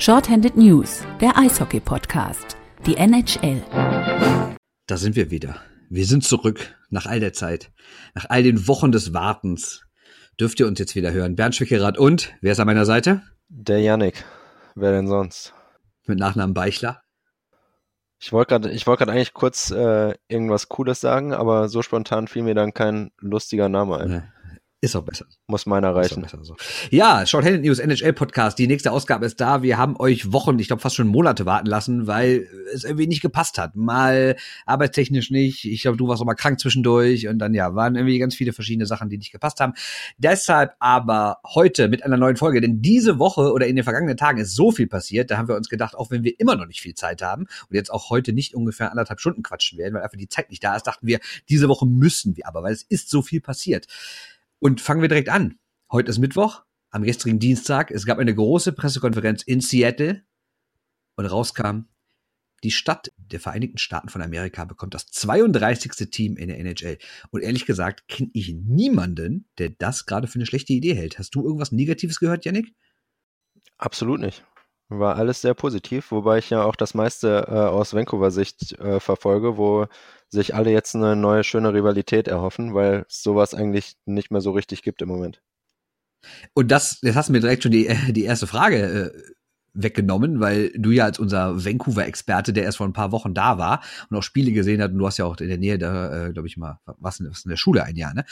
Shorthanded News, der Eishockey-Podcast, die NHL. Da sind wir wieder. Wir sind zurück nach all der Zeit, nach all den Wochen des Wartens. Dürft ihr uns jetzt wieder hören? Bernd Schwickerath und, wer ist an meiner Seite? Der Yannick. Wer denn sonst? Mit Nachnamen Beichler. Ich wollte gerade ich wollte gerade eigentlich kurz äh, irgendwas Cooles sagen, aber so spontan fiel mir dann kein lustiger Name ein. Ist auch besser. Muss meiner reichen. So. Ja, Shorthanded News NHL Podcast. Die nächste Ausgabe ist da. Wir haben euch Wochen, ich glaube fast schon Monate warten lassen, weil es irgendwie nicht gepasst hat. Mal arbeitstechnisch nicht. Ich glaube, du warst auch mal krank zwischendurch und dann ja, waren irgendwie ganz viele verschiedene Sachen, die nicht gepasst haben. Deshalb aber heute mit einer neuen Folge, denn diese Woche oder in den vergangenen Tagen ist so viel passiert, da haben wir uns gedacht, auch wenn wir immer noch nicht viel Zeit haben und jetzt auch heute nicht ungefähr anderthalb Stunden quatschen werden, weil einfach die Zeit nicht da ist, dachten wir, diese Woche müssen wir aber, weil es ist so viel passiert. Und fangen wir direkt an. Heute ist Mittwoch, am gestrigen Dienstag. Es gab eine große Pressekonferenz in Seattle und rauskam, die Stadt der Vereinigten Staaten von Amerika bekommt das 32. Team in der NHL. Und ehrlich gesagt kenne ich niemanden, der das gerade für eine schlechte Idee hält. Hast du irgendwas Negatives gehört, Yannick? Absolut nicht. War alles sehr positiv, wobei ich ja auch das meiste äh, aus Vancouver-Sicht äh, verfolge, wo sich alle jetzt eine neue schöne Rivalität erhoffen, weil sowas eigentlich nicht mehr so richtig gibt im Moment. Und das, jetzt hast du mir direkt schon die, die erste Frage äh, weggenommen, weil du ja als unser Vancouver-Experte, der erst vor ein paar Wochen da war und auch Spiele gesehen hat, und du hast ja auch in der Nähe da, äh, glaube ich mal, was in, was in der Schule ein Jahr, ne?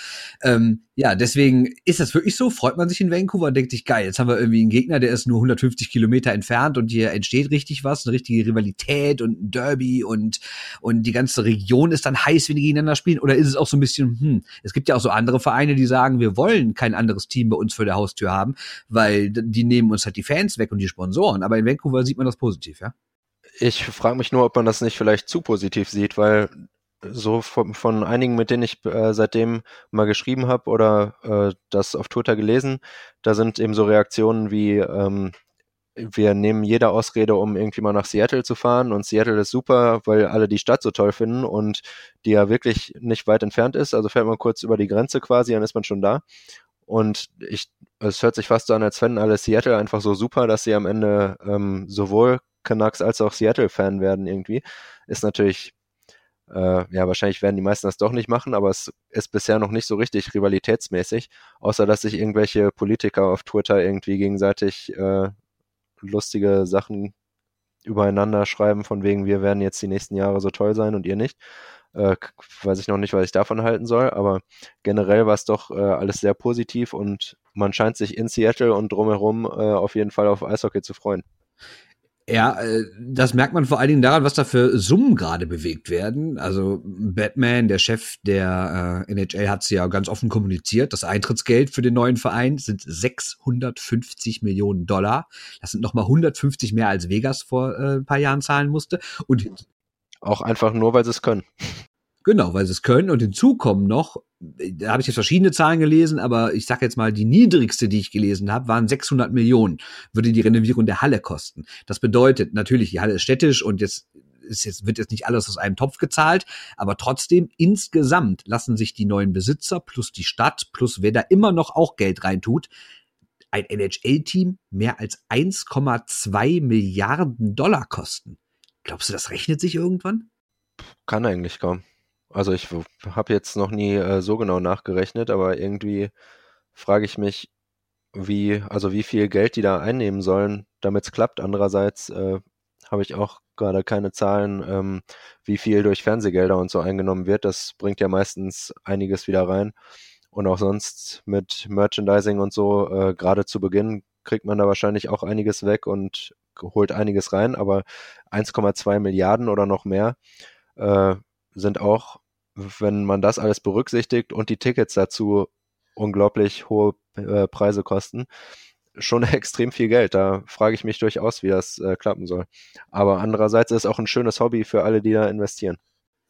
Ähm, ja, deswegen ist das wirklich so, freut man sich in Vancouver und denkt sich, geil, jetzt haben wir irgendwie einen Gegner, der ist nur 150 Kilometer entfernt und hier entsteht richtig was, eine richtige Rivalität und ein Derby und, und die ganze Region ist dann heiß, wenn die gegeneinander spielen, oder ist es auch so ein bisschen, hm, es gibt ja auch so andere Vereine, die sagen, wir wollen kein anderes Team bei uns vor der Haustür haben, weil die nehmen uns halt die Fans weg und die Sponsoren verloren. Aber in Vancouver sieht man das positiv, ja? Ich frage mich nur, ob man das nicht vielleicht zu positiv sieht, weil so von, von einigen, mit denen ich äh, seitdem mal geschrieben habe oder äh, das auf Twitter gelesen, da sind eben so Reaktionen wie, ähm, wir nehmen jede Ausrede, um irgendwie mal nach Seattle zu fahren und Seattle ist super, weil alle die Stadt so toll finden und die ja wirklich nicht weit entfernt ist. Also fährt man kurz über die Grenze quasi, dann ist man schon da. Und ich, es hört sich fast so an, als fänden alle Seattle einfach so super, dass sie am Ende ähm, sowohl Canucks als auch Seattle-Fan werden irgendwie. Ist natürlich, äh, ja, wahrscheinlich werden die meisten das doch nicht machen, aber es ist bisher noch nicht so richtig rivalitätsmäßig, außer dass sich irgendwelche Politiker auf Twitter irgendwie gegenseitig äh, lustige Sachen übereinander schreiben, von wegen, wir werden jetzt die nächsten Jahre so toll sein und ihr nicht. Äh, weiß ich noch nicht, was ich davon halten soll, aber generell war es doch äh, alles sehr positiv und man scheint sich in Seattle und drumherum äh, auf jeden Fall auf Eishockey zu freuen. Ja, äh, das merkt man vor allen Dingen daran, was da für Summen gerade bewegt werden. Also Batman, der Chef der äh, NHL, hat es ja ganz offen kommuniziert. Das Eintrittsgeld für den neuen Verein sind 650 Millionen Dollar. Das sind nochmal 150 mehr als Vegas vor äh, ein paar Jahren zahlen musste. Und auch einfach nur, weil sie es können. Genau, weil sie es können. Und hinzu kommen noch, da habe ich jetzt verschiedene Zahlen gelesen, aber ich sage jetzt mal, die niedrigste, die ich gelesen habe, waren 600 Millionen, würde die Renovierung der Halle kosten. Das bedeutet natürlich, die Halle ist städtisch und jetzt ist jetzt, wird jetzt nicht alles aus einem Topf gezahlt, aber trotzdem insgesamt lassen sich die neuen Besitzer plus die Stadt plus wer da immer noch auch Geld reintut, ein NHL-Team mehr als 1,2 Milliarden Dollar kosten. Glaubst du, das rechnet sich irgendwann? Kann eigentlich kaum. Also ich habe jetzt noch nie äh, so genau nachgerechnet, aber irgendwie frage ich mich, wie, also wie viel Geld die da einnehmen sollen, damit es klappt. Andererseits äh, habe ich auch gerade keine Zahlen, ähm, wie viel durch Fernsehgelder und so eingenommen wird. Das bringt ja meistens einiges wieder rein. Und auch sonst mit Merchandising und so, äh, gerade zu Beginn kriegt man da wahrscheinlich auch einiges weg und holt einiges rein, aber 1,2 Milliarden oder noch mehr äh, sind auch, wenn man das alles berücksichtigt und die Tickets dazu unglaublich hohe äh, Preise kosten, schon extrem viel Geld. Da frage ich mich durchaus, wie das äh, klappen soll. Aber andererseits ist es auch ein schönes Hobby für alle, die da investieren.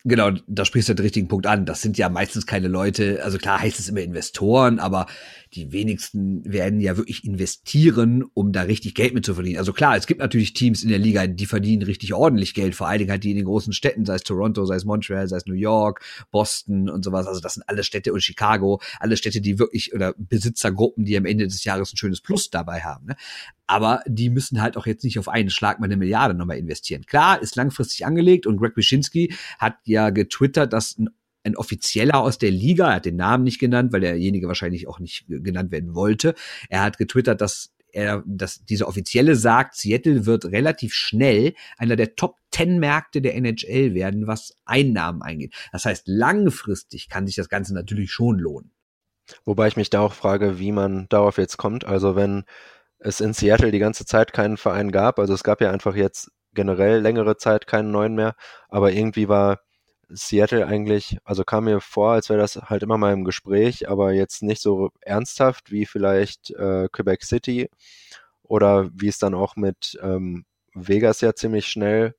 Genau, da sprichst du den richtigen Punkt an. Das sind ja meistens keine Leute, also klar heißt es immer Investoren, aber die wenigsten werden ja wirklich investieren, um da richtig Geld mit zu verdienen. Also klar, es gibt natürlich Teams in der Liga, die verdienen richtig ordentlich Geld, vor allen Dingen halt die in den großen Städten, sei es Toronto, sei es Montreal, sei es New York, Boston und sowas. Also das sind alle Städte und Chicago, alle Städte, die wirklich oder Besitzergruppen, die am Ende des Jahres ein schönes Plus dabei haben. Ne? Aber die müssen halt auch jetzt nicht auf einen Schlag mal eine Milliarde nochmal investieren. Klar, ist langfristig angelegt und Greg Wyszynski hat ja getwittert, dass ein ein Offizieller aus der Liga, er hat den Namen nicht genannt, weil derjenige wahrscheinlich auch nicht genannt werden wollte. Er hat getwittert, dass er, dass dieser Offizielle sagt, Seattle wird relativ schnell einer der Top 10 Märkte der NHL werden, was Einnahmen eingeht. Das heißt, langfristig kann sich das Ganze natürlich schon lohnen. Wobei ich mich da auch frage, wie man darauf jetzt kommt. Also wenn es in Seattle die ganze Zeit keinen Verein gab, also es gab ja einfach jetzt generell längere Zeit keinen neuen mehr, aber irgendwie war Seattle eigentlich, also kam mir vor, als wäre das halt immer mal im Gespräch, aber jetzt nicht so ernsthaft wie vielleicht äh, Quebec City oder wie es dann auch mit ähm, Vegas ja ziemlich schnell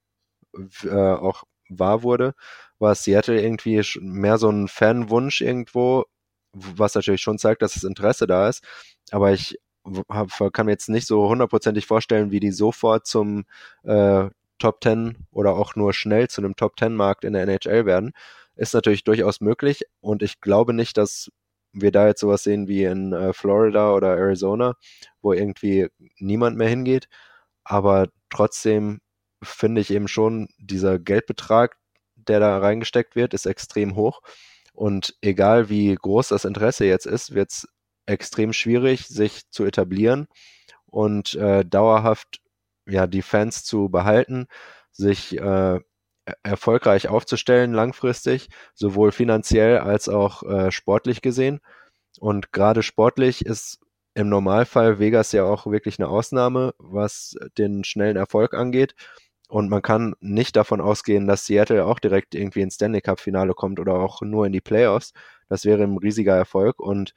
äh, auch wahr wurde, war Seattle irgendwie mehr so ein Fanwunsch irgendwo, was natürlich schon zeigt, dass das Interesse da ist. Aber ich kann mir jetzt nicht so hundertprozentig vorstellen, wie die sofort zum äh, Top 10 oder auch nur schnell zu einem Top 10 Markt in der NHL werden. Ist natürlich durchaus möglich und ich glaube nicht, dass wir da jetzt sowas sehen wie in äh, Florida oder Arizona, wo irgendwie niemand mehr hingeht. Aber trotzdem finde ich eben schon, dieser Geldbetrag, der da reingesteckt wird, ist extrem hoch. Und egal wie groß das Interesse jetzt ist, wird es extrem schwierig, sich zu etablieren und äh, dauerhaft ja die Fans zu behalten, sich äh, erfolgreich aufzustellen langfristig, sowohl finanziell als auch äh, sportlich gesehen. Und gerade sportlich ist im Normalfall Vegas ja auch wirklich eine Ausnahme, was den schnellen Erfolg angeht. Und man kann nicht davon ausgehen, dass Seattle auch direkt irgendwie ins Stanley Cup Finale kommt oder auch nur in die Playoffs. Das wäre ein riesiger Erfolg und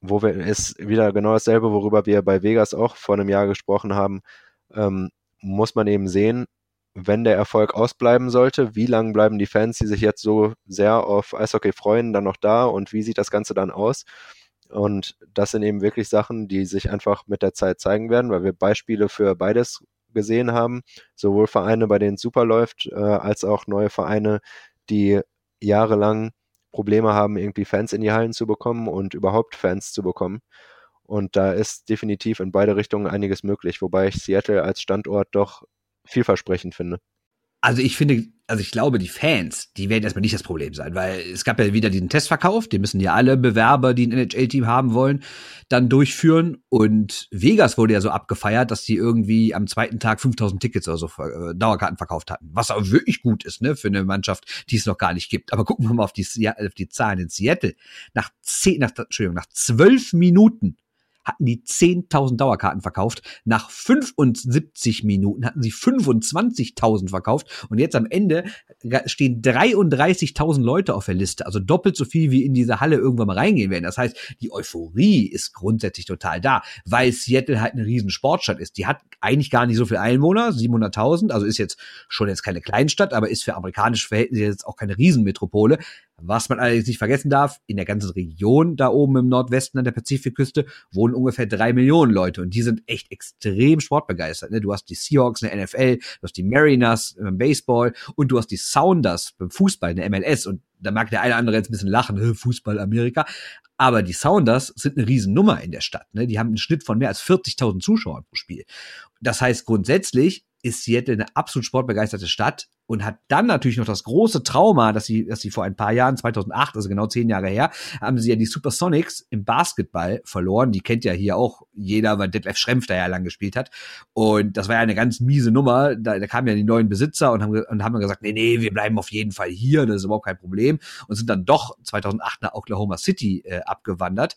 wo wir ist wieder genau dasselbe, worüber wir bei Vegas auch vor einem Jahr gesprochen haben ähm, muss man eben sehen, wenn der Erfolg ausbleiben sollte, wie lange bleiben die Fans, die sich jetzt so sehr auf Eishockey freuen, dann noch da und wie sieht das Ganze dann aus? Und das sind eben wirklich Sachen, die sich einfach mit der Zeit zeigen werden, weil wir Beispiele für beides gesehen haben, sowohl Vereine, bei denen es super läuft, äh, als auch neue Vereine, die jahrelang Probleme haben, irgendwie Fans in die Hallen zu bekommen und überhaupt Fans zu bekommen. Und da ist definitiv in beide Richtungen einiges möglich, wobei ich Seattle als Standort doch vielversprechend finde. Also ich finde, also ich glaube, die Fans, die werden erstmal nicht das Problem sein, weil es gab ja wieder diesen Testverkauf, den müssen ja alle Bewerber, die ein NHL-Team haben wollen, dann durchführen. Und Vegas wurde ja so abgefeiert, dass die irgendwie am zweiten Tag 5000 Tickets oder so äh, Dauerkarten verkauft hatten. Was auch wirklich gut ist, ne, für eine Mannschaft, die es noch gar nicht gibt. Aber gucken wir mal auf die, auf die Zahlen in Seattle. Nach zehn, nach, Entschuldigung, nach zwölf Minuten hatten die 10.000 Dauerkarten verkauft. Nach 75 Minuten hatten sie 25.000 verkauft. Und jetzt am Ende stehen 33.000 Leute auf der Liste. Also doppelt so viel, wie in diese Halle irgendwann mal reingehen werden. Das heißt, die Euphorie ist grundsätzlich total da, weil Seattle halt eine riesen Sportstadt ist. Die hat eigentlich gar nicht so viel Einwohner, 700.000. Also ist jetzt schon jetzt keine Kleinstadt, aber ist für amerikanische Verhältnisse jetzt auch keine Riesenmetropole. Was man allerdings nicht vergessen darf, in der ganzen Region da oben im Nordwesten an der Pazifikküste wohnen ungefähr drei Millionen Leute und die sind echt extrem sportbegeistert. Ne? Du hast die Seahawks in der NFL, du hast die Mariners im Baseball und du hast die Sounders beim Fußball in der MLS und da mag der eine oder andere jetzt ein bisschen lachen, Fußball Amerika, aber die Sounders sind eine Riesennummer in der Stadt. Ne? Die haben einen Schnitt von mehr als 40.000 Zuschauern pro Spiel. Das heißt, grundsätzlich ist Seattle eine absolut sportbegeisterte Stadt und hat dann natürlich noch das große Trauma, dass sie, dass sie vor ein paar Jahren, 2008, also genau zehn Jahre her, haben sie ja die Supersonics im Basketball verloren. Die kennt ja hier auch jeder, weil Detlef Schrempf da ja lang gespielt hat. Und das war ja eine ganz miese Nummer. Da, da kamen ja die neuen Besitzer und haben, und haben gesagt, nee, nee, wir bleiben auf jeden Fall hier, das ist überhaupt kein Problem. Und sind dann doch 2008 nach Oklahoma City äh, abgewandert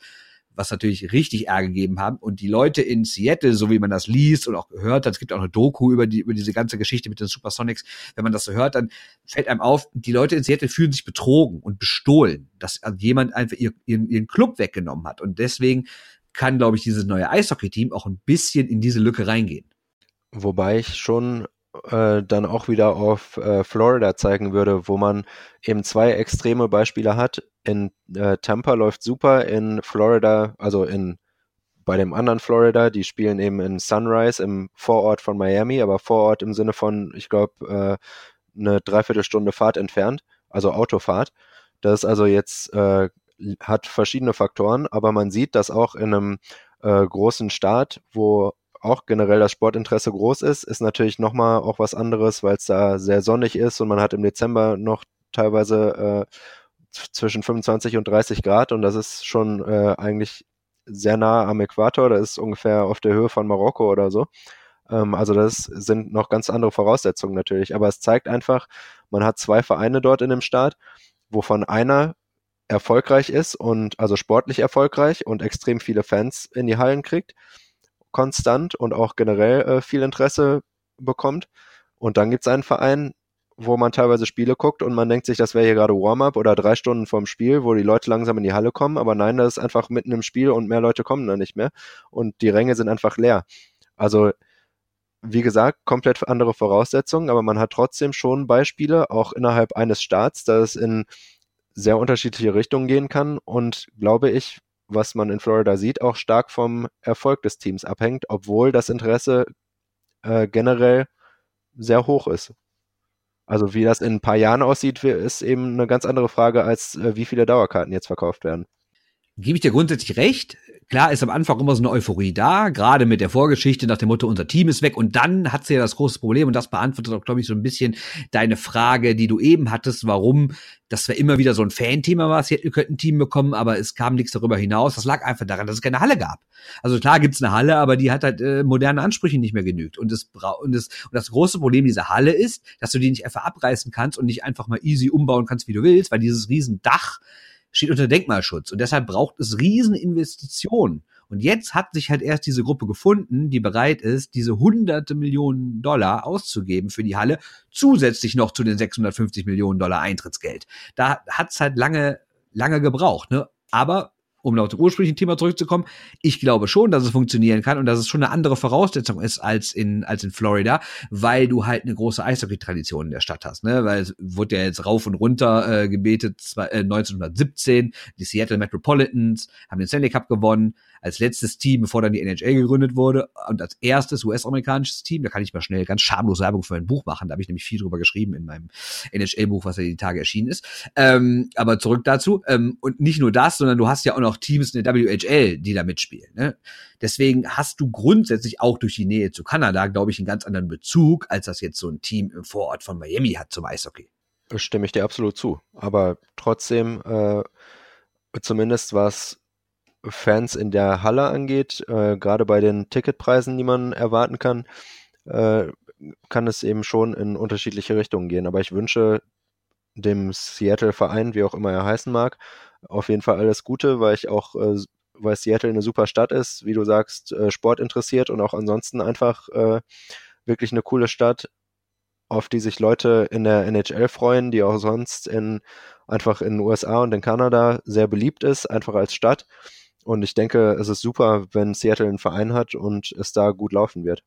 was natürlich richtig Ärger gegeben haben. Und die Leute in Seattle, so wie man das liest und auch gehört hat, es gibt auch eine Doku über, die, über diese ganze Geschichte mit den Supersonics, wenn man das so hört, dann fällt einem auf, die Leute in Seattle fühlen sich betrogen und bestohlen, dass jemand einfach ihr, ihren, ihren Club weggenommen hat. Und deswegen kann, glaube ich, dieses neue Eishockey-Team auch ein bisschen in diese Lücke reingehen. Wobei ich schon äh, dann auch wieder auf äh, Florida zeigen würde, wo man eben zwei extreme Beispiele hat. In äh, Tampa läuft super, in Florida, also in bei dem anderen Florida, die spielen eben in Sunrise im Vorort von Miami, aber Vorort im Sinne von, ich glaube, äh, eine Dreiviertelstunde Fahrt entfernt, also Autofahrt. Das ist also jetzt äh, hat verschiedene Faktoren, aber man sieht, dass auch in einem großen Staat, wo auch generell das Sportinteresse groß ist, ist natürlich nochmal auch was anderes, weil es da sehr sonnig ist und man hat im Dezember noch teilweise äh, zwischen 25 und 30 Grad und das ist schon äh, eigentlich sehr nah am Äquator. Das ist ungefähr auf der Höhe von Marokko oder so. Ähm, also das sind noch ganz andere Voraussetzungen natürlich. Aber es zeigt einfach, man hat zwei Vereine dort in dem Staat, wovon einer erfolgreich ist und also sportlich erfolgreich und extrem viele Fans in die Hallen kriegt, konstant und auch generell äh, viel Interesse bekommt. Und dann gibt es einen Verein, wo man teilweise Spiele guckt und man denkt sich, das wäre hier gerade Warm-up oder drei Stunden vorm Spiel, wo die Leute langsam in die Halle kommen. Aber nein, das ist einfach mitten im Spiel und mehr Leute kommen da nicht mehr. Und die Ränge sind einfach leer. Also, wie gesagt, komplett andere Voraussetzungen, aber man hat trotzdem schon Beispiele, auch innerhalb eines Staats, dass es in sehr unterschiedliche Richtungen gehen kann und glaube ich, was man in Florida sieht, auch stark vom Erfolg des Teams abhängt, obwohl das Interesse äh, generell sehr hoch ist. Also wie das in ein paar Jahren aussieht, ist eben eine ganz andere Frage, als äh, wie viele Dauerkarten jetzt verkauft werden. Gebe ich dir grundsätzlich recht. Klar ist am Anfang immer so eine Euphorie da, gerade mit der Vorgeschichte nach dem Motto, unser Team ist weg. Und dann hat sie ja das große Problem, und das beantwortet auch, glaube ich, so ein bisschen deine Frage, die du eben hattest, warum das war immer wieder so ein Fan-Thema war, Seattle könnte ein Team bekommen, aber es kam nichts darüber hinaus. Das lag einfach daran, dass es keine Halle gab. Also klar gibt's eine Halle, aber die hat halt äh, moderne Ansprüche nicht mehr genügt. Und das, und, das, und das große Problem dieser Halle ist, dass du die nicht einfach abreißen kannst und nicht einfach mal easy umbauen kannst, wie du willst, weil dieses riesen Dach steht unter Denkmalschutz. Und deshalb braucht es riesen Investitionen. Und jetzt hat sich halt erst diese Gruppe gefunden, die bereit ist, diese hunderte Millionen Dollar auszugeben für die Halle, zusätzlich noch zu den 650 Millionen Dollar Eintrittsgeld. Da hat's halt lange, lange gebraucht, ne? Aber um auf das ursprüngliche Thema zurückzukommen, ich glaube schon, dass es funktionieren kann und dass es schon eine andere Voraussetzung ist als in, als in Florida, weil du halt eine große Eishockey-Tradition in der Stadt hast, ne? Weil es wurde ja jetzt rauf und runter äh, gebetet, zwei, äh, 1917, die Seattle Metropolitans haben den Stanley Cup gewonnen, als letztes Team, bevor dann die NHL gegründet wurde und als erstes US-amerikanisches Team, da kann ich mal schnell ganz schamlos Werbung für ein Buch machen, da habe ich nämlich viel drüber geschrieben in meinem NHL-Buch, was ja die Tage erschienen ist. Ähm, aber zurück dazu, ähm, und nicht nur das, sondern du hast ja auch noch Teams in der WHL, die da mitspielen. Ne? Deswegen hast du grundsätzlich auch durch die Nähe zu Kanada, glaube ich, einen ganz anderen Bezug, als das jetzt so ein Team im Vorort von Miami hat zum Eishockey. Stimme ich dir absolut zu. Aber trotzdem, äh, zumindest was Fans in der Halle angeht, äh, gerade bei den Ticketpreisen, die man erwarten kann, äh, kann es eben schon in unterschiedliche Richtungen gehen. Aber ich wünsche dem Seattle-Verein, wie auch immer er heißen mag, auf jeden Fall alles Gute, weil ich auch, äh, weil Seattle eine super Stadt ist, wie du sagst, äh, Sport interessiert und auch ansonsten einfach äh, wirklich eine coole Stadt, auf die sich Leute in der NHL freuen, die auch sonst in einfach in den USA und in Kanada sehr beliebt ist, einfach als Stadt. Und ich denke, es ist super, wenn Seattle einen Verein hat und es da gut laufen wird.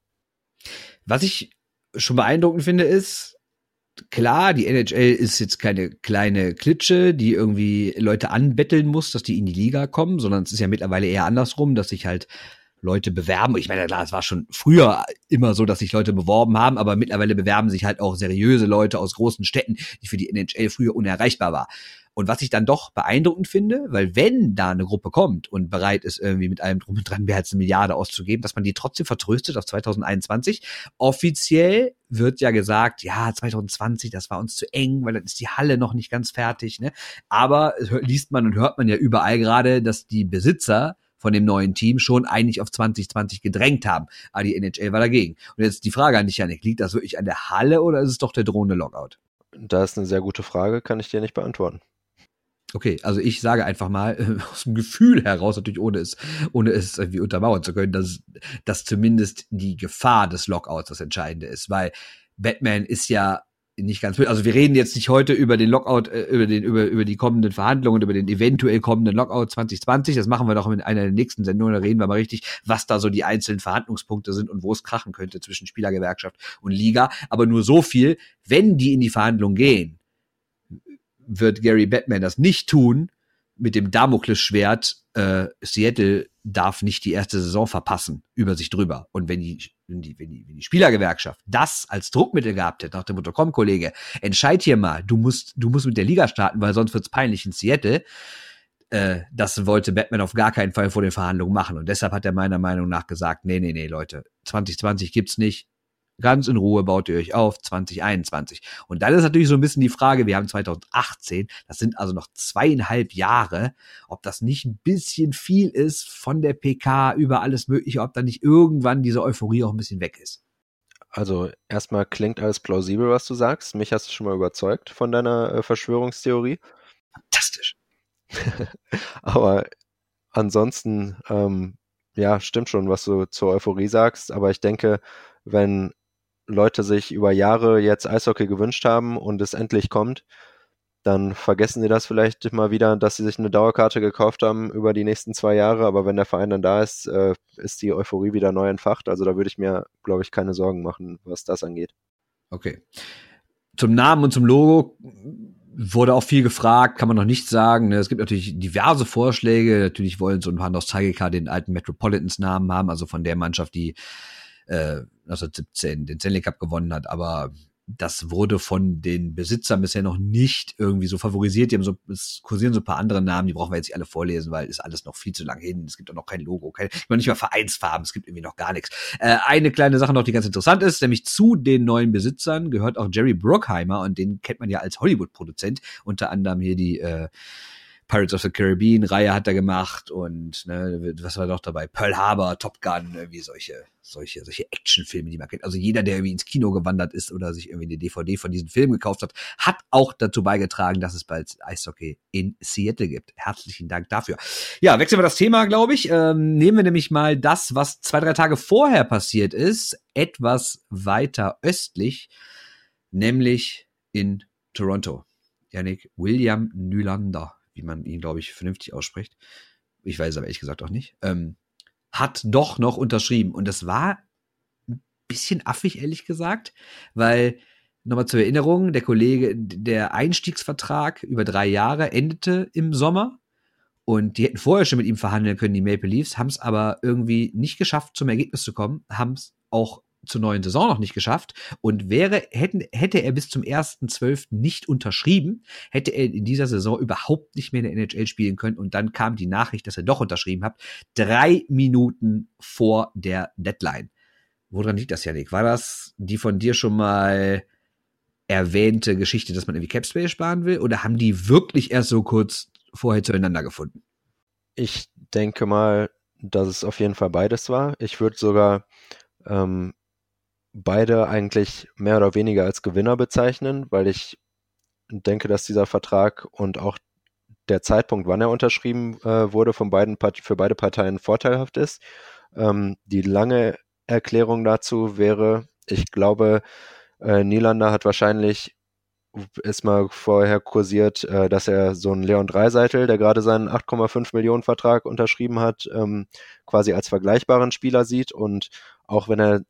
Was ich schon beeindruckend finde, ist, klar, die NHL ist jetzt keine kleine Klitsche, die irgendwie Leute anbetteln muss, dass die in die Liga kommen, sondern es ist ja mittlerweile eher andersrum, dass sich halt Leute bewerben. Ich meine, klar, es war schon früher immer so, dass sich Leute beworben haben, aber mittlerweile bewerben sich halt auch seriöse Leute aus großen Städten, die für die NHL früher unerreichbar war. Und was ich dann doch beeindruckend finde, weil wenn da eine Gruppe kommt und bereit ist, irgendwie mit allem drum und dran mehr als eine Milliarde auszugeben, dass man die trotzdem vertröstet auf 2021. Offiziell wird ja gesagt, ja, 2020, das war uns zu eng, weil dann ist die Halle noch nicht ganz fertig. Ne? Aber liest man und hört man ja überall gerade, dass die Besitzer von dem neuen Team schon eigentlich auf 2020 gedrängt haben. Aber die NHL war dagegen. Und jetzt die Frage an dich, Janik, liegt das wirklich an der Halle oder ist es doch der drohende Lockout? Das ist eine sehr gute Frage, kann ich dir nicht beantworten. Okay, also ich sage einfach mal äh, aus dem Gefühl heraus, natürlich ohne es, ohne es irgendwie untermauern zu können, dass, dass zumindest die Gefahr des Lockouts das Entscheidende ist, weil Batman ist ja nicht ganz, also wir reden jetzt nicht heute über den Lockout, äh, über den, über, über die kommenden Verhandlungen, über den eventuell kommenden Lockout 2020. Das machen wir doch in einer der nächsten Sendungen. Da reden wir mal richtig, was da so die einzelnen Verhandlungspunkte sind und wo es krachen könnte zwischen Spielergewerkschaft und Liga. Aber nur so viel, wenn die in die Verhandlungen gehen, wird Gary Batman das nicht tun mit dem Damoklesschwert, äh, Seattle darf nicht die erste Saison verpassen über sich drüber. Und wenn die, wenn die, wenn die, wenn die Spielergewerkschaft das als Druckmittel gehabt hätte, nach dem Motto, komm, Kollege, entscheid hier mal, du musst, du musst mit der Liga starten, weil sonst wird's peinlich in Seattle. Äh, das wollte Batman auf gar keinen Fall vor den Verhandlungen machen. Und deshalb hat er meiner Meinung nach gesagt, nee, nee, nee, Leute, 2020 gibt's nicht. Ganz in Ruhe baut ihr euch auf 2021. Und dann ist natürlich so ein bisschen die Frage, wir haben 2018, das sind also noch zweieinhalb Jahre, ob das nicht ein bisschen viel ist von der PK über alles Mögliche, ob da nicht irgendwann diese Euphorie auch ein bisschen weg ist. Also erstmal klingt alles plausibel, was du sagst. Mich hast du schon mal überzeugt von deiner äh, Verschwörungstheorie. Fantastisch. Aber ansonsten, ähm, ja, stimmt schon, was du zur Euphorie sagst. Aber ich denke, wenn Leute sich über Jahre jetzt Eishockey gewünscht haben und es endlich kommt, dann vergessen sie das vielleicht mal wieder, dass sie sich eine Dauerkarte gekauft haben über die nächsten zwei Jahre. Aber wenn der Verein dann da ist, äh, ist die Euphorie wieder neu entfacht. Also da würde ich mir, glaube ich, keine Sorgen machen, was das angeht. Okay. Zum Namen und zum Logo wurde auch viel gefragt, kann man noch nicht sagen. Ne? Es gibt natürlich diverse Vorschläge. Natürlich wollen so ein paar Nostalgiker den alten Metropolitans Namen haben, also von der Mannschaft, die äh, 1917 den Stanley Cup gewonnen hat. Aber das wurde von den Besitzern bisher noch nicht irgendwie so favorisiert. Die haben so, es kursieren so ein paar andere Namen, die brauchen wir jetzt nicht alle vorlesen, weil ist alles noch viel zu lang hin. Es gibt auch noch kein Logo, kein, noch nicht mal Vereinsfarben, es gibt irgendwie noch gar nichts. Äh, eine kleine Sache noch, die ganz interessant ist, nämlich zu den neuen Besitzern gehört auch Jerry Bruckheimer und den kennt man ja als Hollywood-Produzent, unter anderem hier die äh, Pirates of the Caribbean Reihe hat er gemacht und ne, was war noch dabei? Pearl Harbor, Top Gun, irgendwie solche, solche, solche Actionfilme, die man kennt. Also jeder, der irgendwie ins Kino gewandert ist oder sich irgendwie eine DVD von diesen Filmen gekauft hat, hat auch dazu beigetragen, dass es bald Eishockey in Seattle gibt. Herzlichen Dank dafür. Ja, wechseln wir das Thema, glaube ich. Ähm, nehmen wir nämlich mal das, was zwei, drei Tage vorher passiert ist, etwas weiter östlich, nämlich in Toronto. Yannick William Nylander wie man ihn, glaube ich, vernünftig ausspricht, ich weiß es aber ehrlich gesagt auch nicht, ähm, hat doch noch unterschrieben. Und das war ein bisschen affig, ehrlich gesagt, weil, nochmal zur Erinnerung, der Kollege, der Einstiegsvertrag über drei Jahre endete im Sommer. Und die hätten vorher schon mit ihm verhandeln können, die Maple Leafs, haben es aber irgendwie nicht geschafft, zum Ergebnis zu kommen, haben es auch zur neuen Saison noch nicht geschafft und wäre, hätten, hätte er bis zum 1.12. nicht unterschrieben, hätte er in dieser Saison überhaupt nicht mehr in der NHL spielen können und dann kam die Nachricht, dass er doch unterschrieben hat, drei Minuten vor der Deadline. Woran liegt das, Janik? War das die von dir schon mal erwähnte Geschichte, dass man irgendwie Capspace sparen will oder haben die wirklich erst so kurz vorher zueinander gefunden? Ich denke mal, dass es auf jeden Fall beides war. Ich würde sogar ähm, beide eigentlich mehr oder weniger als Gewinner bezeichnen, weil ich denke, dass dieser Vertrag und auch der Zeitpunkt, wann er unterschrieben äh, wurde, von beiden für beide Parteien vorteilhaft ist. Ähm, die lange Erklärung dazu wäre, ich glaube, äh, Nielander hat wahrscheinlich ist mal vorher kursiert, äh, dass er so einen Leon Dreiseitel, der gerade seinen 8,5 Millionen Vertrag unterschrieben hat, ähm, quasi als vergleichbaren Spieler sieht und auch wenn er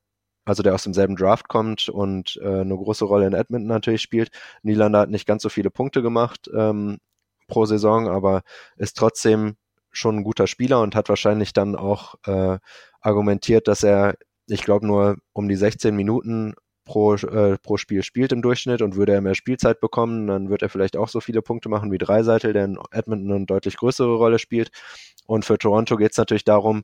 also der aus demselben Draft kommt und äh, eine große Rolle in Edmonton natürlich spielt. Nylander hat nicht ganz so viele Punkte gemacht ähm, pro Saison, aber ist trotzdem schon ein guter Spieler und hat wahrscheinlich dann auch äh, argumentiert, dass er, ich glaube, nur um die 16 Minuten pro, äh, pro Spiel spielt im Durchschnitt und würde er mehr Spielzeit bekommen, dann wird er vielleicht auch so viele Punkte machen wie Dreiseitel, der in Edmonton eine deutlich größere Rolle spielt. Und für Toronto geht es natürlich darum,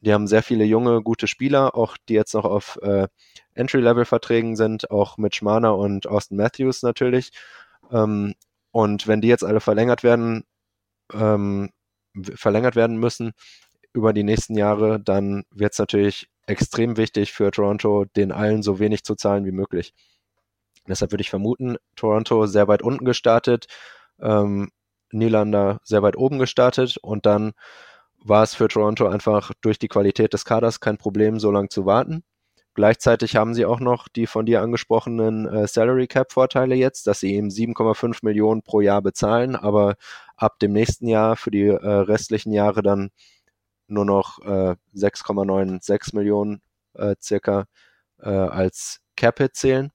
die haben sehr viele junge, gute Spieler, auch die jetzt noch auf äh, Entry-Level-Verträgen sind, auch mit Schmaner und Austin Matthews natürlich. Ähm, und wenn die jetzt alle verlängert werden, ähm, verlängert werden müssen über die nächsten Jahre, dann wird es natürlich extrem wichtig für Toronto, den allen so wenig zu zahlen wie möglich. Deshalb würde ich vermuten, Toronto sehr weit unten gestartet, ähm, Nylander sehr weit oben gestartet und dann war es für Toronto einfach durch die Qualität des Kaders kein Problem, so lange zu warten. Gleichzeitig haben sie auch noch die von dir angesprochenen äh, Salary Cap Vorteile jetzt, dass sie ihm 7,5 Millionen pro Jahr bezahlen, aber ab dem nächsten Jahr für die äh, restlichen Jahre dann nur noch äh, 6,96 Millionen äh, circa äh, als Cap Hit zählen.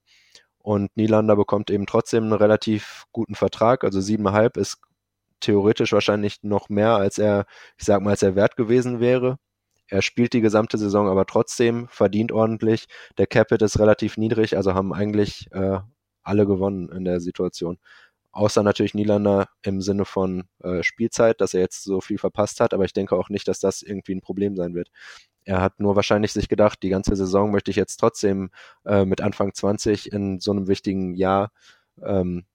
Und Nielander bekommt eben trotzdem einen relativ guten Vertrag, also 7,5 ist theoretisch wahrscheinlich noch mehr, als er, ich sag mal, als er wert gewesen wäre. Er spielt die gesamte Saison aber trotzdem, verdient ordentlich. Der Capit ist relativ niedrig, also haben eigentlich äh, alle gewonnen in der Situation. außer natürlich Niederlander im Sinne von äh, Spielzeit, dass er jetzt so viel verpasst hat, aber ich denke auch nicht, dass das irgendwie ein Problem sein wird. Er hat nur wahrscheinlich sich gedacht, die ganze Saison möchte ich jetzt trotzdem äh, mit Anfang 20 in so einem wichtigen Jahr ähm,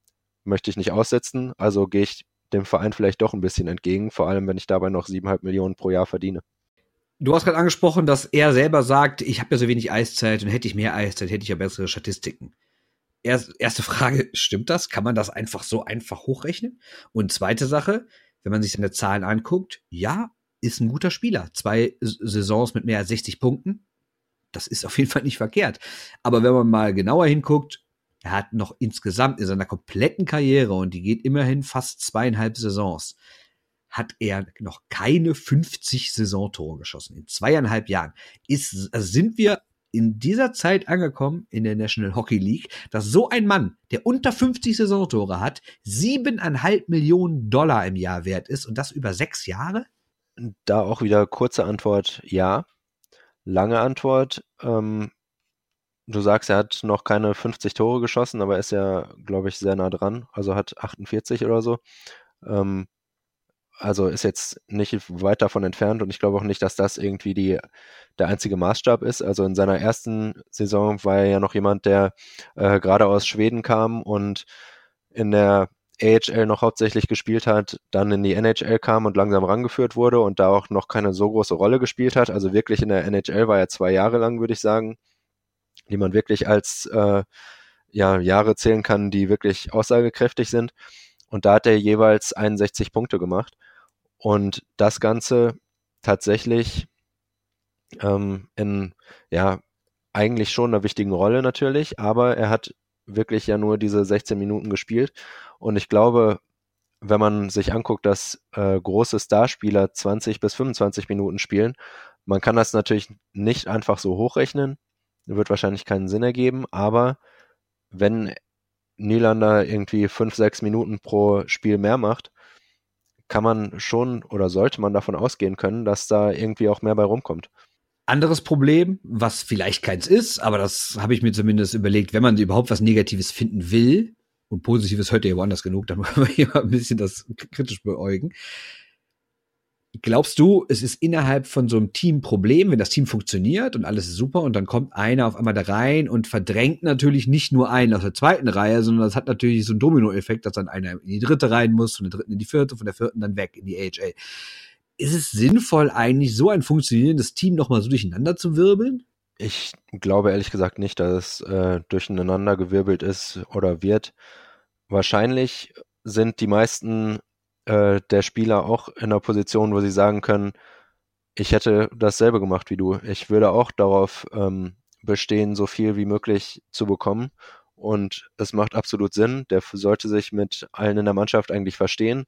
möchte ich nicht aussetzen, also gehe ich dem Verein vielleicht doch ein bisschen entgegen, vor allem wenn ich dabei noch siebeneinhalb Millionen pro Jahr verdiene. Du hast gerade angesprochen, dass er selber sagt, ich habe ja so wenig Eiszeit und hätte ich mehr Eiszeit, hätte ich ja bessere Statistiken. Erste Frage, stimmt das? Kann man das einfach so einfach hochrechnen? Und zweite Sache, wenn man sich seine Zahlen anguckt, ja, ist ein guter Spieler. Zwei Saisons mit mehr als 60 Punkten, das ist auf jeden Fall nicht verkehrt. Aber wenn man mal genauer hinguckt, er hat noch insgesamt in seiner kompletten Karriere, und die geht immerhin fast zweieinhalb Saisons, hat er noch keine 50 Saisontore geschossen. In zweieinhalb Jahren ist, also sind wir in dieser Zeit angekommen in der National Hockey League, dass so ein Mann, der unter 50 Saisontore hat, siebeneinhalb Millionen Dollar im Jahr wert ist und das über sechs Jahre? Da auch wieder kurze Antwort, ja. Lange Antwort, ähm, du sagst, er hat noch keine 50 Tore geschossen, aber ist ja, glaube ich, sehr nah dran. Also hat 48 oder so. Ähm, also ist jetzt nicht weit davon entfernt und ich glaube auch nicht, dass das irgendwie die, der einzige Maßstab ist. Also in seiner ersten Saison war er ja noch jemand, der äh, gerade aus Schweden kam und in der AHL noch hauptsächlich gespielt hat, dann in die NHL kam und langsam rangeführt wurde und da auch noch keine so große Rolle gespielt hat. Also wirklich in der NHL war er zwei Jahre lang, würde ich sagen, die man wirklich als äh, ja, Jahre zählen kann, die wirklich aussagekräftig sind. Und da hat er jeweils 61 Punkte gemacht. Und das Ganze tatsächlich ähm, in, ja, eigentlich schon einer wichtigen Rolle natürlich, aber er hat wirklich ja nur diese 16 Minuten gespielt. Und ich glaube, wenn man sich anguckt, dass äh, große Starspieler 20 bis 25 Minuten spielen, man kann das natürlich nicht einfach so hochrechnen, wird wahrscheinlich keinen Sinn ergeben, aber wenn Nylander irgendwie 5, 6 Minuten pro Spiel mehr macht, kann man schon oder sollte man davon ausgehen können, dass da irgendwie auch mehr bei rumkommt. Anderes Problem, was vielleicht keins ist, aber das habe ich mir zumindest überlegt, wenn man überhaupt was Negatives finden will, und Positives hört ihr ja woanders genug, dann wollen wir hier mal ein bisschen das kritisch beäugen. Glaubst du, es ist innerhalb von so einem Team Problem, wenn das Team funktioniert und alles ist super und dann kommt einer auf einmal da rein und verdrängt natürlich nicht nur einen aus der zweiten Reihe, sondern das hat natürlich so einen Dominoeffekt, dass dann einer in die dritte rein muss, von der dritten in die vierte, von der vierten dann weg in die AHL. Ist es sinnvoll eigentlich, so ein funktionierendes Team nochmal so durcheinander zu wirbeln? Ich glaube ehrlich gesagt nicht, dass es äh, durcheinander gewirbelt ist oder wird. Wahrscheinlich sind die meisten äh, der Spieler auch in einer Position, wo sie sagen können, ich hätte dasselbe gemacht wie du. Ich würde auch darauf ähm, bestehen, so viel wie möglich zu bekommen. Und es macht absolut Sinn. Der sollte sich mit allen in der Mannschaft eigentlich verstehen.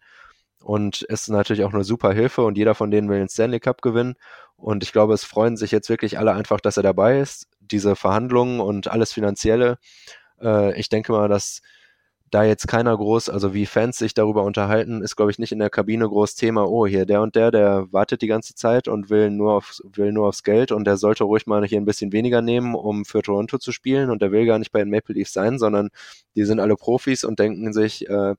Und ist natürlich auch eine super Hilfe und jeder von denen will den Stanley Cup gewinnen. Und ich glaube, es freuen sich jetzt wirklich alle einfach, dass er dabei ist. Diese Verhandlungen und alles Finanzielle. Äh, ich denke mal, dass da jetzt keiner groß, also wie Fans sich darüber unterhalten, ist, glaube ich, nicht in der Kabine groß Thema, oh, hier der und der, der wartet die ganze Zeit und will nur aufs, will nur aufs Geld und der sollte ruhig mal hier ein bisschen weniger nehmen, um für Toronto zu spielen und der will gar nicht bei den Maple Leafs sein, sondern die sind alle Profis und denken sich, äh,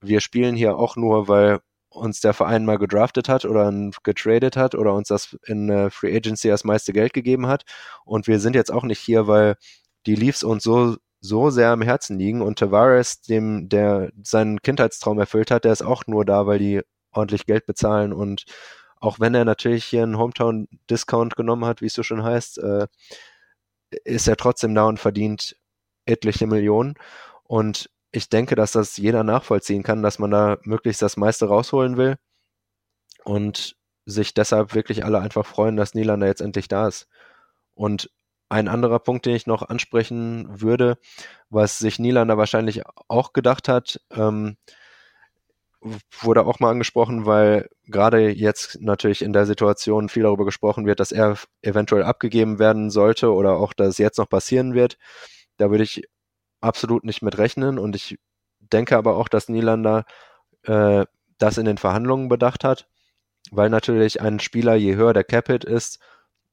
wir spielen hier auch nur, weil uns der Verein mal gedraftet hat oder getradet hat oder uns das in äh, Free Agency das meiste Geld gegeben hat. Und wir sind jetzt auch nicht hier, weil die Leafs uns so so sehr am Herzen liegen und Tavares, dem, der seinen Kindheitstraum erfüllt hat, der ist auch nur da, weil die ordentlich Geld bezahlen und auch wenn er natürlich hier einen Hometown-Discount genommen hat, wie es so schon heißt, äh, ist er trotzdem da und verdient etliche Millionen. Und ich denke, dass das jeder nachvollziehen kann, dass man da möglichst das meiste rausholen will und sich deshalb wirklich alle einfach freuen, dass Nylander jetzt endlich da ist. Und ein anderer Punkt, den ich noch ansprechen würde, was sich Nielander wahrscheinlich auch gedacht hat, ähm, wurde auch mal angesprochen, weil gerade jetzt natürlich in der Situation viel darüber gesprochen wird, dass er eventuell abgegeben werden sollte oder auch, dass es jetzt noch passieren wird. Da würde ich absolut nicht mit rechnen und ich denke aber auch, dass Nielander äh, das in den Verhandlungen bedacht hat, weil natürlich ein Spieler, je höher der Capit ist,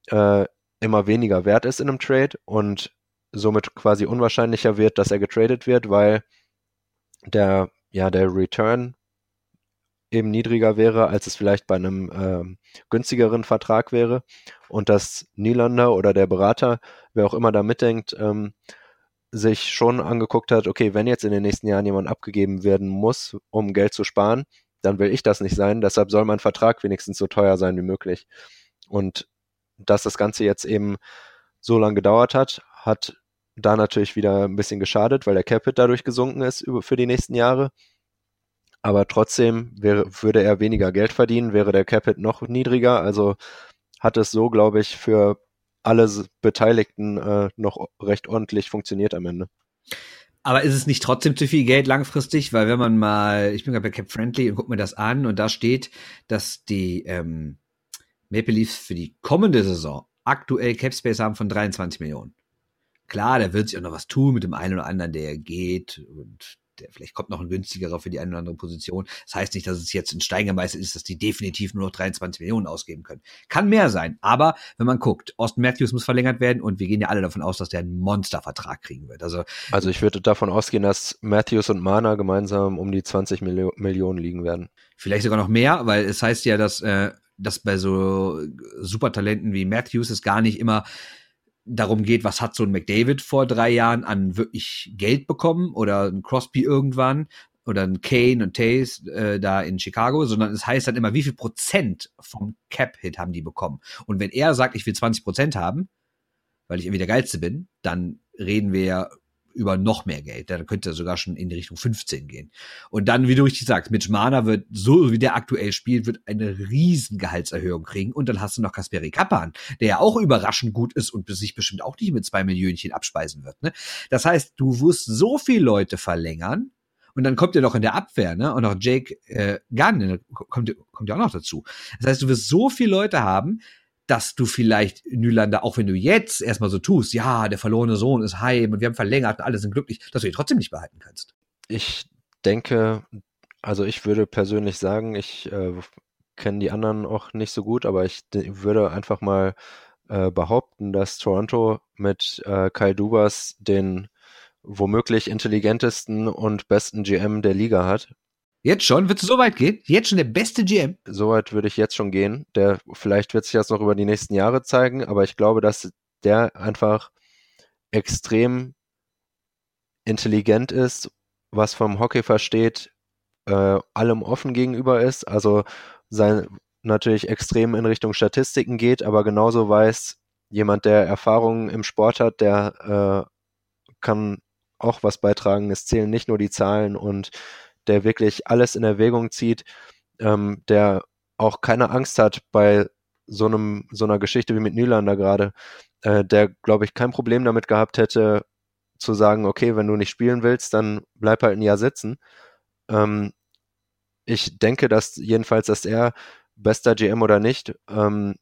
äh, immer weniger wert ist in einem Trade und somit quasi unwahrscheinlicher wird, dass er getradet wird, weil der, ja, der Return eben niedriger wäre, als es vielleicht bei einem ähm, günstigeren Vertrag wäre und dass Nielander oder der Berater, wer auch immer da mitdenkt, ähm, sich schon angeguckt hat, okay, wenn jetzt in den nächsten Jahren jemand abgegeben werden muss, um Geld zu sparen, dann will ich das nicht sein. Deshalb soll mein Vertrag wenigstens so teuer sein wie möglich. Und dass das Ganze jetzt eben so lange gedauert hat, hat da natürlich wieder ein bisschen geschadet, weil der Capit dadurch gesunken ist für die nächsten Jahre. Aber trotzdem wäre, würde er weniger Geld verdienen, wäre der Capit noch niedriger. Also hat es so, glaube ich, für alle Beteiligten äh, noch recht ordentlich funktioniert am Ende. Aber ist es nicht trotzdem zu viel Geld langfristig? Weil wenn man mal, ich bin gerade bei Cap Friendly und guck mir das an und da steht, dass die ähm, Maple Leafs für die kommende Saison aktuell Cap Space haben von 23 Millionen. Klar, da wird sich auch noch was tun mit dem einen oder anderen, der geht und der vielleicht kommt noch ein günstigerer für die eine oder andere Position. Das heißt nicht, dass es jetzt ein Stein gemeißelt ist, dass die definitiv nur noch 23 Millionen ausgeben können. Kann mehr sein, aber wenn man guckt, Austin Matthews muss verlängert werden und wir gehen ja alle davon aus, dass der einen Monstervertrag kriegen wird. Also, also ich würde davon ausgehen, dass Matthews und Mana gemeinsam um die 20 Millio Millionen liegen werden. Vielleicht sogar noch mehr, weil es heißt ja, dass äh, dass bei so Supertalenten wie Matthews es gar nicht immer darum geht, was hat so ein McDavid vor drei Jahren an wirklich Geld bekommen oder ein Crosby irgendwann oder ein Kane und Tays äh, da in Chicago, sondern es heißt dann immer, wie viel Prozent vom Cap-Hit haben die bekommen. Und wenn er sagt, ich will 20 Prozent haben, weil ich irgendwie der Geilste bin, dann reden wir ja über noch mehr Geld. Da könnte er sogar schon in die Richtung 15 gehen. Und dann, wie du richtig sagst, Mitch Mana wird, so wie der aktuell spielt, wird eine riesen Gehaltserhöhung kriegen. Und dann hast du noch Kasperi Kappan, der ja auch überraschend gut ist und sich bestimmt auch nicht mit zwei Millionchen abspeisen wird. Ne? Das heißt, du wirst so viele Leute verlängern, und dann kommt ja noch in der Abwehr, ne? Und noch Jake äh, Gunn ne? kommt, kommt ja auch noch dazu. Das heißt, du wirst so viele Leute haben, dass du vielleicht Nylander, auch wenn du jetzt erstmal so tust, ja, der verlorene Sohn ist heim und wir haben verlängert und alle sind glücklich, dass du ihn trotzdem nicht behalten kannst. Ich denke, also ich würde persönlich sagen, ich äh, kenne die anderen auch nicht so gut, aber ich würde einfach mal äh, behaupten, dass Toronto mit äh, Kyle Dubas den womöglich intelligentesten und besten GM der Liga hat. Jetzt schon? Wird es so weit gehen? Jetzt schon der beste GM? So weit würde ich jetzt schon gehen. Der, vielleicht wird sich das noch über die nächsten Jahre zeigen, aber ich glaube, dass der einfach extrem intelligent ist, was vom Hockey versteht, äh, allem offen gegenüber ist, also sein, natürlich extrem in Richtung Statistiken geht, aber genauso weiß, jemand, der Erfahrungen im Sport hat, der äh, kann auch was beitragen. Es zählen nicht nur die Zahlen und der wirklich alles in Erwägung zieht, ähm, der auch keine Angst hat bei so einem so einer Geschichte wie mit Nylander gerade, äh, der glaube ich kein Problem damit gehabt hätte zu sagen, okay, wenn du nicht spielen willst, dann bleib halt ein Jahr sitzen. Ähm, ich denke, dass jedenfalls, dass er bester GM oder nicht, ähm,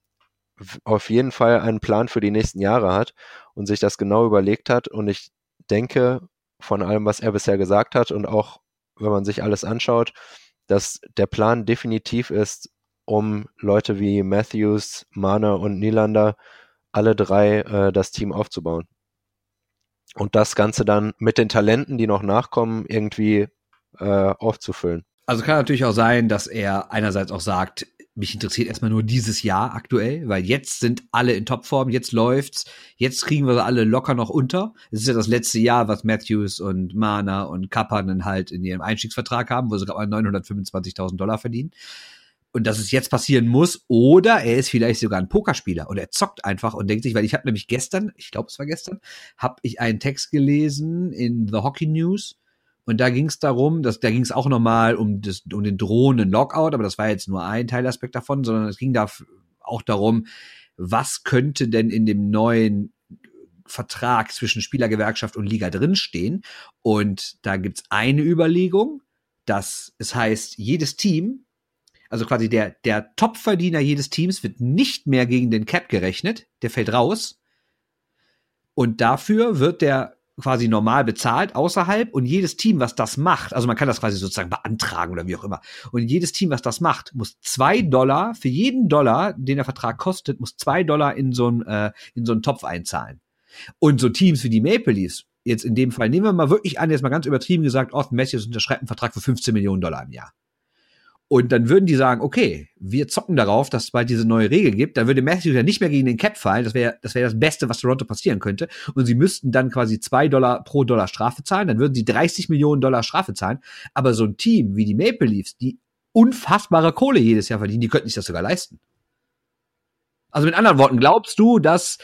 auf jeden Fall einen Plan für die nächsten Jahre hat und sich das genau überlegt hat. Und ich denke, von allem, was er bisher gesagt hat und auch wenn man sich alles anschaut, dass der Plan definitiv ist, um Leute wie Matthews, Mana und Nylander, alle drei äh, das Team aufzubauen. Und das Ganze dann mit den Talenten, die noch nachkommen, irgendwie äh, aufzufüllen. Also kann natürlich auch sein, dass er einerseits auch sagt, mich interessiert erstmal nur dieses Jahr aktuell, weil jetzt sind alle in Topform, jetzt läuft's, jetzt kriegen wir alle locker noch unter. Es ist ja das letzte Jahr, was Matthews und Mana und Kappanen halt in ihrem Einstiegsvertrag haben, wo sie gerade mal 925.000 Dollar verdienen. Und dass es jetzt passieren muss, oder er ist vielleicht sogar ein Pokerspieler und er zockt einfach und denkt sich, weil ich habe nämlich gestern, ich glaube es war gestern, habe ich einen Text gelesen in The Hockey News, und da ging es darum, dass da ging es auch nochmal um, um den drohenden Lockout, aber das war jetzt nur ein Teilaspekt davon, sondern es ging da auch darum, was könnte denn in dem neuen Vertrag zwischen Spielergewerkschaft und Liga drinstehen. Und da gibt's eine Überlegung, dass es heißt, jedes Team, also quasi der, der Topverdiener jedes Teams wird nicht mehr gegen den Cap gerechnet, der fällt raus. Und dafür wird der quasi normal bezahlt außerhalb und jedes Team, was das macht, also man kann das quasi sozusagen beantragen oder wie auch immer. Und jedes Team, was das macht, muss zwei Dollar für jeden Dollar, den der Vertrag kostet, muss zwei Dollar in so einen äh, in so einen Topf einzahlen. Und so Teams wie die Maple Leafs jetzt in dem Fall, nehmen wir mal wirklich an, jetzt mal ganz übertrieben gesagt, Austin Matthews unterschreibt einen Vertrag für 15 Millionen Dollar im Jahr. Und dann würden die sagen, okay, wir zocken darauf, dass es bald diese neue Regel gibt. Dann würde Matthews ja nicht mehr gegen den Cap fallen. Das wäre das, wäre das Beste, was Toronto passieren könnte. Und sie müssten dann quasi zwei Dollar pro Dollar Strafe zahlen. Dann würden sie 30 Millionen Dollar Strafe zahlen. Aber so ein Team wie die Maple Leafs, die unfassbare Kohle jedes Jahr verdienen, die könnten sich das sogar leisten. Also mit anderen Worten, glaubst du, dass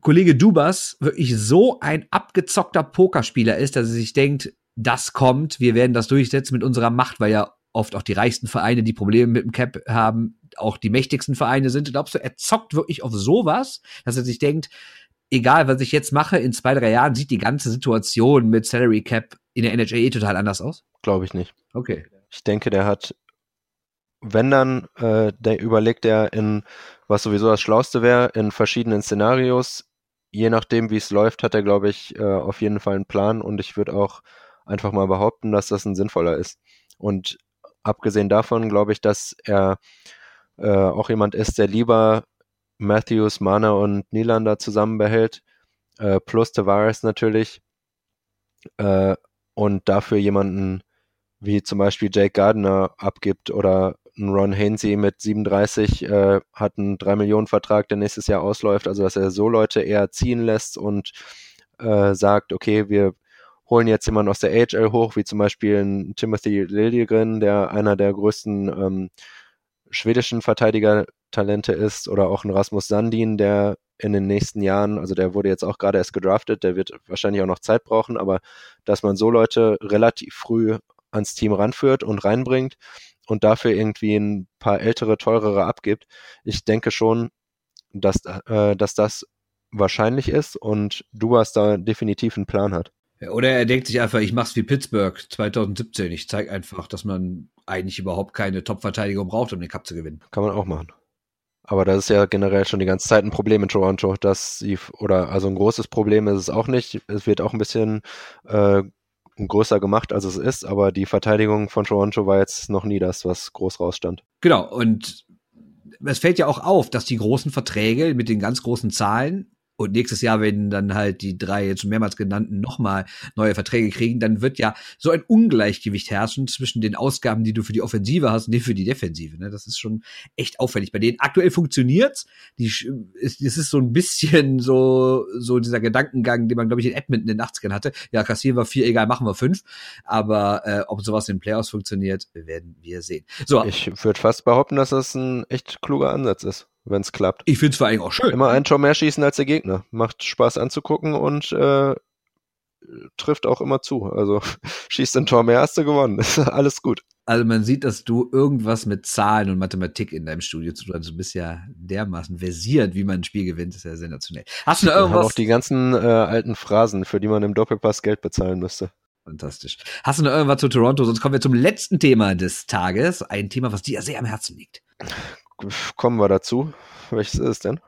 Kollege Dubas wirklich so ein abgezockter Pokerspieler ist, dass er sich denkt, das kommt, wir werden das durchsetzen mit unserer Macht, weil ja oft auch die reichsten Vereine, die Probleme mit dem Cap haben, auch die mächtigsten Vereine sind. Glaubst du, er zockt wirklich auf sowas, dass er sich denkt, egal was ich jetzt mache, in zwei, drei Jahren sieht die ganze Situation mit Salary Cap in der NHL eh total anders aus? Glaube ich nicht. Okay. Ich denke, der hat, wenn dann, äh, der überlegt er in, was sowieso das Schlauste wäre, in verschiedenen Szenarios. Je nachdem, wie es läuft, hat er, glaube ich, äh, auf jeden Fall einen Plan und ich würde auch einfach mal behaupten, dass das ein sinnvoller ist. Und abgesehen davon glaube ich, dass er äh, auch jemand ist, der lieber Matthews, Mana und Nylander zusammen behält, äh, plus Tavares natürlich, äh, und dafür jemanden wie zum Beispiel Jake Gardner abgibt oder Ron Hainsey mit 37 äh, hat einen 3 Millionen Vertrag, der nächstes Jahr ausläuft, also dass er so Leute eher ziehen lässt und äh, sagt, okay, wir holen jetzt jemanden aus der AHL hoch, wie zum Beispiel ein Timothy Liljegren, der einer der größten ähm, schwedischen Verteidiger-Talente ist, oder auch ein Rasmus Sandin, der in den nächsten Jahren, also der wurde jetzt auch gerade erst gedraftet, der wird wahrscheinlich auch noch Zeit brauchen, aber dass man so Leute relativ früh ans Team ranführt und reinbringt und dafür irgendwie ein paar ältere, teurere abgibt, ich denke schon, dass, äh, dass das wahrscheinlich ist und Dubas da definitiv einen Plan hat. Oder er denkt sich einfach, ich mach's wie Pittsburgh 2017. Ich zeige einfach, dass man eigentlich überhaupt keine Top-Verteidigung braucht, um den Cup zu gewinnen. Kann man auch machen. Aber das ist ja generell schon die ganze Zeit ein Problem in Toronto, dass sie, oder also ein großes Problem ist es auch nicht. Es wird auch ein bisschen äh, größer gemacht, als es ist, aber die Verteidigung von Toronto war jetzt noch nie das, was groß rausstand. Genau, und es fällt ja auch auf, dass die großen Verträge mit den ganz großen Zahlen und nächstes Jahr, wenn dann halt die drei jetzt mehrmals genannten nochmal neue Verträge kriegen, dann wird ja so ein Ungleichgewicht herrschen zwischen den Ausgaben, die du für die Offensive hast und die für die Defensive. Ne? Das ist schon echt auffällig. Bei denen aktuell funktioniert's. Die, es ist so ein bisschen so, so dieser Gedankengang, den man, glaube ich, in Edmonton in den 80ern hatte. Ja, kassieren wir vier, egal, machen wir fünf. Aber äh, ob sowas in den Playoffs funktioniert, werden wir sehen. So. Ich würde fast behaupten, dass das ein echt kluger Ansatz ist wenn es klappt. Ich finde es vor allem auch schön. Immer ein Tor mehr schießen als der Gegner. Macht Spaß anzugucken und äh, trifft auch immer zu. Also schießt ein Tor mehr, hast du gewonnen. Ist alles gut. Also man sieht, dass du irgendwas mit Zahlen und Mathematik in deinem Studio zu tun hast. Du bist ja dermaßen versiert, wie man ein Spiel gewinnt. Das ist ja sensationell. Hast du noch irgendwas? auch die ganzen äh, alten Phrasen, für die man im Doppelpass Geld bezahlen müsste. Fantastisch. Hast du noch irgendwas zu Toronto? Sonst kommen wir zum letzten Thema des Tages. Ein Thema, was dir sehr am Herzen liegt kommen wir dazu. Welches ist es denn?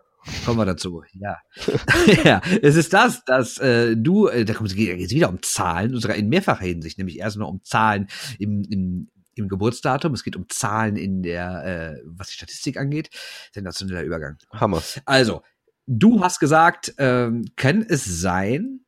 Kommen wir dazu, ja. ja, es ist das, dass äh, du, äh, da kommt es wieder um Zahlen, sogar in mehrfacher Hinsicht, nämlich erst noch um Zahlen im, im, im Geburtsdatum, es geht um Zahlen in der, äh, was die Statistik angeht. Sensationeller Übergang. Hammer. Also, du hast gesagt, ähm, kann es sein,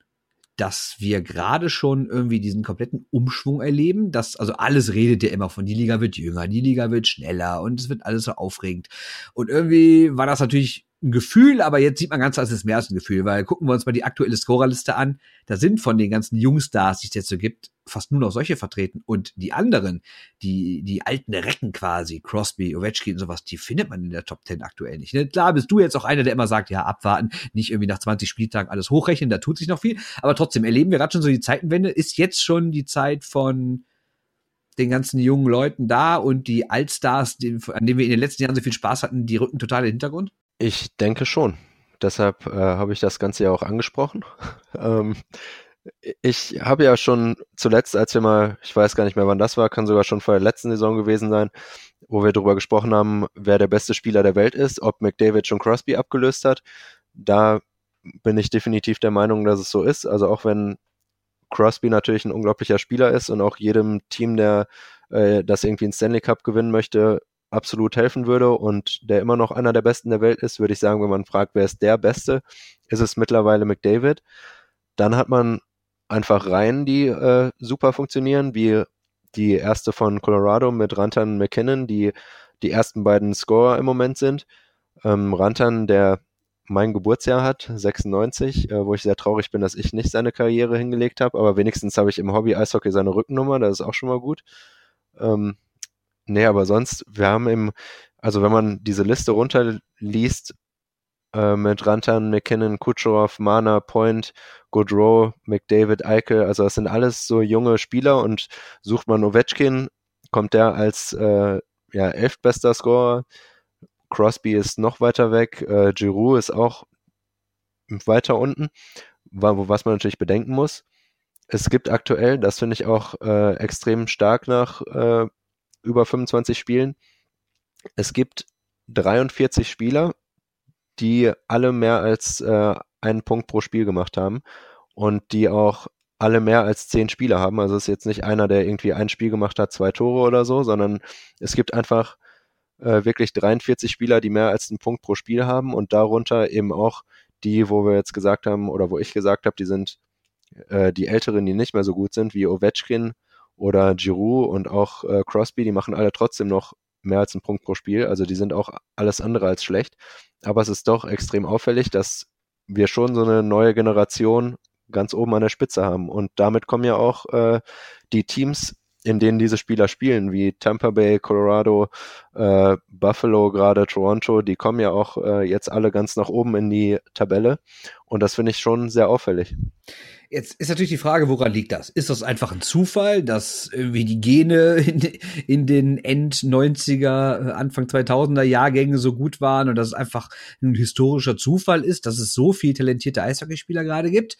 dass wir gerade schon irgendwie diesen kompletten Umschwung erleben, dass also alles redet ja immer von die Liga wird jünger, die Liga wird schneller und es wird alles so aufregend. Und irgendwie war das natürlich ein Gefühl, aber jetzt sieht man ganz, als ist mehr als ein Gefühl, weil gucken wir uns mal die aktuelle Scorerliste an. Da sind von den ganzen Jungstars, die es jetzt so gibt, fast nur noch solche vertreten. Und die anderen, die, die alten Recken quasi, Crosby, Ovechkin und sowas, die findet man in der Top 10 aktuell nicht. Ne? Klar bist du jetzt auch einer, der immer sagt, ja, abwarten, nicht irgendwie nach 20 Spieltagen alles hochrechnen, da tut sich noch viel. Aber trotzdem erleben wir gerade schon so die Zeitenwende. Ist jetzt schon die Zeit von den ganzen jungen Leuten da und die Altstars, an denen wir in den letzten Jahren so viel Spaß hatten, die rücken total in den Hintergrund? Ich denke schon. Deshalb äh, habe ich das Ganze ja auch angesprochen. ähm, ich habe ja schon zuletzt, als wir mal, ich weiß gar nicht mehr wann das war, kann sogar schon vor der letzten Saison gewesen sein, wo wir darüber gesprochen haben, wer der beste Spieler der Welt ist, ob McDavid schon Crosby abgelöst hat. Da bin ich definitiv der Meinung, dass es so ist. Also auch wenn Crosby natürlich ein unglaublicher Spieler ist und auch jedem Team, der äh, das irgendwie einen Stanley Cup gewinnen möchte, absolut helfen würde und der immer noch einer der Besten der Welt ist, würde ich sagen, wenn man fragt, wer ist der Beste, ist es mittlerweile McDavid. dann hat man einfach Reihen, die äh, super funktionieren, wie die erste von Colorado mit Rantan McKinnon, die die ersten beiden Scorer im Moment sind. Ähm, Rantan, der mein Geburtsjahr hat, 96, äh, wo ich sehr traurig bin, dass ich nicht seine Karriere hingelegt habe, aber wenigstens habe ich im Hobby Eishockey seine Rückennummer, das ist auch schon mal gut. Ähm, nee, aber sonst, wir haben im, also wenn man diese Liste runterliest, äh, mit Rantan, McKinnon, Kucherov, Mana, Point, Goodrow, McDavid, Eichel, also das sind alles so junge Spieler und sucht man Ovechkin, kommt der als äh, ja, elftbester Scorer, Crosby ist noch weiter weg, äh, Giroud ist auch weiter unten, was man natürlich bedenken muss. Es gibt aktuell, das finde ich auch äh, extrem stark nach äh, über 25 Spielen, es gibt 43 Spieler, die alle mehr als äh, einen Punkt pro Spiel gemacht haben und die auch alle mehr als zehn Spieler haben. Also es ist jetzt nicht einer, der irgendwie ein Spiel gemacht hat, zwei Tore oder so, sondern es gibt einfach äh, wirklich 43 Spieler, die mehr als einen Punkt pro Spiel haben und darunter eben auch die, wo wir jetzt gesagt haben oder wo ich gesagt habe, die sind äh, die Älteren, die nicht mehr so gut sind, wie Ovechkin oder Giroud und auch äh, Crosby, die machen alle trotzdem noch mehr als einen Punkt pro Spiel. Also die sind auch alles andere als schlecht. Aber es ist doch extrem auffällig, dass wir schon so eine neue Generation ganz oben an der Spitze haben. Und damit kommen ja auch äh, die Teams in denen diese Spieler spielen, wie Tampa Bay, Colorado, äh, Buffalo, gerade Toronto, die kommen ja auch äh, jetzt alle ganz nach oben in die Tabelle. Und das finde ich schon sehr auffällig. Jetzt ist natürlich die Frage, woran liegt das? Ist das einfach ein Zufall, dass irgendwie die Gene in, in den End-90er, Anfang 2000er Jahrgängen so gut waren und dass es einfach ein historischer Zufall ist, dass es so viel talentierte Eishockeyspieler gerade gibt?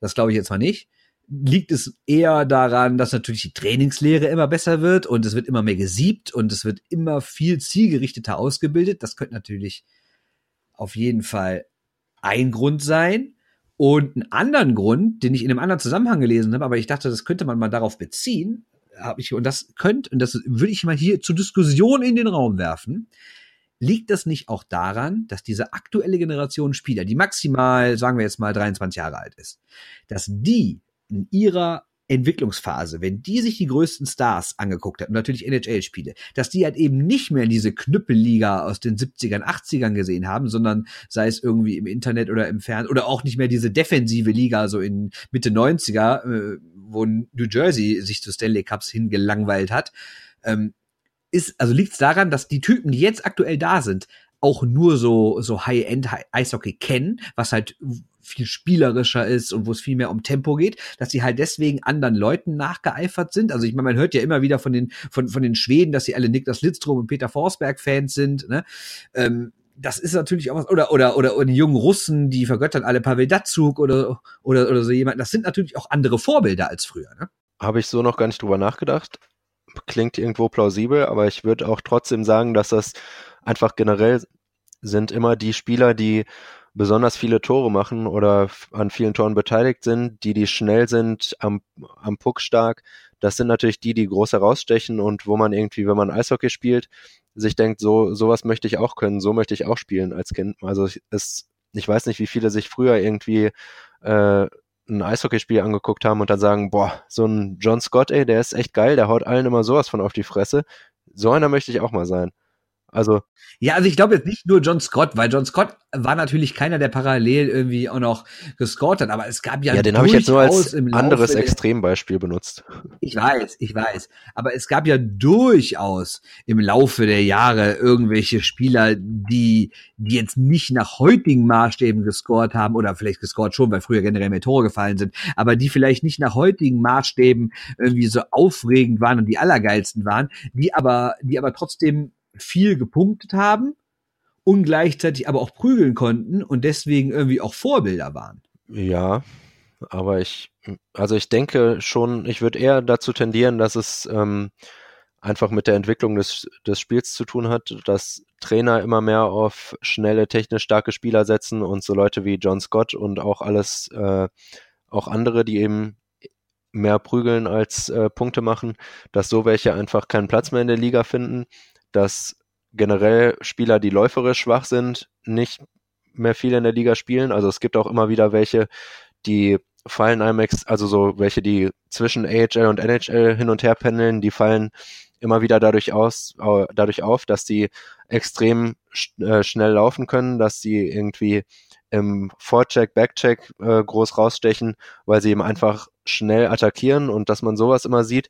Das glaube ich jetzt mal nicht liegt es eher daran, dass natürlich die Trainingslehre immer besser wird und es wird immer mehr gesiebt und es wird immer viel zielgerichteter ausgebildet. Das könnte natürlich auf jeden Fall ein Grund sein. Und einen anderen Grund, den ich in einem anderen Zusammenhang gelesen habe, aber ich dachte, das könnte man mal darauf beziehen, habe ich, und das könnte, und das würde ich mal hier zur Diskussion in den Raum werfen. Liegt das nicht auch daran, dass diese aktuelle Generation Spieler, die maximal, sagen wir jetzt mal 23 Jahre alt ist, dass die in ihrer Entwicklungsphase, wenn die sich die größten Stars angeguckt hat, und natürlich NHL-Spiele, dass die halt eben nicht mehr diese Knüppelliga aus den 70ern, 80ern gesehen haben, sondern sei es irgendwie im Internet oder im Fernsehen oder auch nicht mehr diese defensive Liga so in Mitte 90er, äh, wo New Jersey sich zu Stanley Cups hingelangweilt hat, ähm, ist, also liegt es daran, dass die Typen, die jetzt aktuell da sind, auch nur so, so High-End Eishockey kennen, was halt viel spielerischer ist und wo es viel mehr um Tempo geht, dass sie halt deswegen anderen Leuten nachgeeifert sind. Also ich meine, man hört ja immer wieder von den, von, von den Schweden, dass sie alle Niklas Lidstrom und Peter Forsberg Fans sind, ne? Ähm, das ist natürlich auch was, oder, oder, oder, oder die jungen Russen, die vergöttern alle Pavel Datsuk oder, oder, oder so jemand. Das sind natürlich auch andere Vorbilder als früher, ne? Habe ich so noch gar nicht drüber nachgedacht. Klingt irgendwo plausibel, aber ich würde auch trotzdem sagen, dass das einfach generell sind immer die Spieler, die besonders viele Tore machen oder an vielen Toren beteiligt sind, die, die schnell sind, am, am Puck stark. Das sind natürlich die, die groß herausstechen und wo man irgendwie, wenn man Eishockey spielt, sich denkt, so, sowas möchte ich auch können, so möchte ich auch spielen als Kind. Also es, ich weiß nicht, wie viele sich früher irgendwie äh, ein Eishockeyspiel angeguckt haben und dann sagen, boah, so ein John Scott, ey, der ist echt geil, der haut allen immer sowas von auf die Fresse. So einer möchte ich auch mal sein. Also. Ja, also ich glaube jetzt nicht nur John Scott, weil John Scott war natürlich keiner, der parallel irgendwie auch noch gescored hat, aber es gab ja. Ja, den habe ich jetzt nur als anderes Extrembeispiel benutzt. Ich weiß, ich weiß. Aber es gab ja durchaus im Laufe der Jahre irgendwelche Spieler, die, die jetzt nicht nach heutigen Maßstäben gescored haben oder vielleicht gescored schon, weil früher generell mehr Tore gefallen sind, aber die vielleicht nicht nach heutigen Maßstäben irgendwie so aufregend waren und die allergeilsten waren, die aber, die aber trotzdem viel gepunktet haben und gleichzeitig aber auch prügeln konnten und deswegen irgendwie auch Vorbilder waren. Ja, aber ich, also ich denke schon, ich würde eher dazu tendieren, dass es ähm, einfach mit der Entwicklung des, des Spiels zu tun hat, dass Trainer immer mehr auf schnelle, technisch starke Spieler setzen und so Leute wie John Scott und auch alles, äh, auch andere, die eben mehr prügeln als äh, Punkte machen, dass so welche einfach keinen Platz mehr in der Liga finden dass generell Spieler, die läuferisch schwach sind, nicht mehr viel in der Liga spielen. Also es gibt auch immer wieder welche, die fallen einem, also so welche, die zwischen AHL und NHL hin und her pendeln, die fallen immer wieder dadurch aus, dadurch auf, dass die extrem äh, schnell laufen können, dass sie irgendwie im Vorcheck, Backcheck äh, groß rausstechen, weil sie eben einfach schnell attackieren und dass man sowas immer sieht.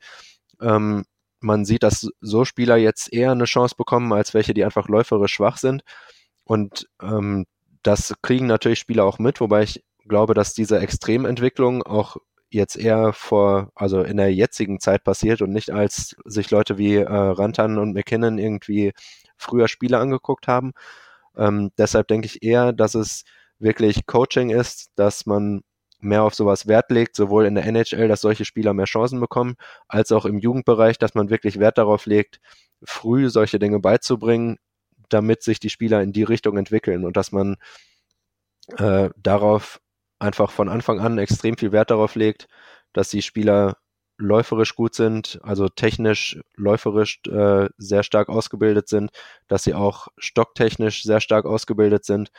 Ähm, man sieht, dass so Spieler jetzt eher eine Chance bekommen, als welche, die einfach läuferisch schwach sind. Und ähm, das kriegen natürlich Spieler auch mit, wobei ich glaube, dass diese Extrementwicklung auch jetzt eher vor, also in der jetzigen Zeit passiert und nicht als sich Leute wie äh, Rantan und McKinnon irgendwie früher Spiele angeguckt haben. Ähm, deshalb denke ich eher, dass es wirklich Coaching ist, dass man mehr auf sowas Wert legt, sowohl in der NHL, dass solche Spieler mehr Chancen bekommen, als auch im Jugendbereich, dass man wirklich Wert darauf legt, früh solche Dinge beizubringen, damit sich die Spieler in die Richtung entwickeln und dass man äh, darauf einfach von Anfang an extrem viel Wert darauf legt, dass die Spieler läuferisch gut sind, also technisch, läuferisch äh, sehr stark ausgebildet sind, dass sie auch stocktechnisch sehr stark ausgebildet sind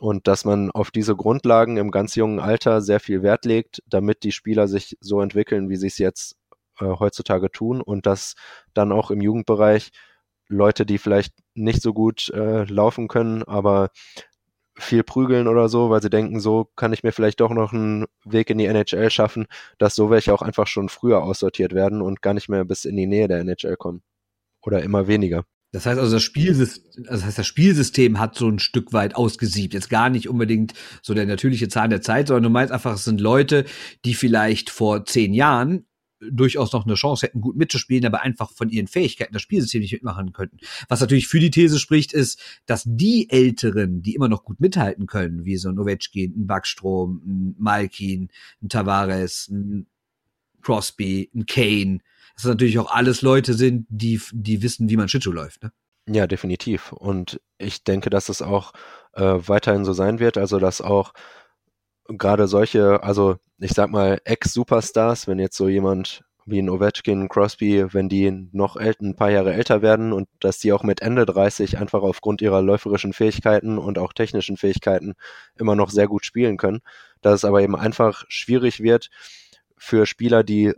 und dass man auf diese Grundlagen im ganz jungen Alter sehr viel Wert legt, damit die Spieler sich so entwickeln, wie sie es jetzt äh, heutzutage tun und dass dann auch im Jugendbereich Leute, die vielleicht nicht so gut äh, laufen können, aber viel prügeln oder so, weil sie denken, so kann ich mir vielleicht doch noch einen Weg in die NHL schaffen, dass so welche auch einfach schon früher aussortiert werden und gar nicht mehr bis in die Nähe der NHL kommen. Oder immer weniger. Das heißt also, das Spielsystem, also das heißt, das Spielsystem hat so ein Stück weit ausgesiebt. Jetzt gar nicht unbedingt so der natürliche Zahn der Zeit, sondern du meinst einfach, es sind Leute, die vielleicht vor zehn Jahren durchaus noch eine Chance hätten, gut mitzuspielen, aber einfach von ihren Fähigkeiten das Spielsystem nicht mitmachen könnten. Was natürlich für die These spricht, ist, dass die Älteren, die immer noch gut mithalten können, wie so ein Ovechkin, ein Backstrom, ein Malkin, ein Tavares, ein Crosby, ein Kane, dass das natürlich auch alles Leute sind, die, die wissen, wie man Schlittschuh läuft. Ne? Ja, definitiv. Und ich denke, dass es auch äh, weiterhin so sein wird, also dass auch gerade solche, also ich sag mal, Ex-Superstars, wenn jetzt so jemand wie ein Ovechkin, Crosby, wenn die noch ein paar Jahre älter werden und dass die auch mit Ende 30 einfach aufgrund ihrer läuferischen Fähigkeiten und auch technischen Fähigkeiten immer noch sehr gut spielen können, dass es aber eben einfach schwierig wird für Spieler, die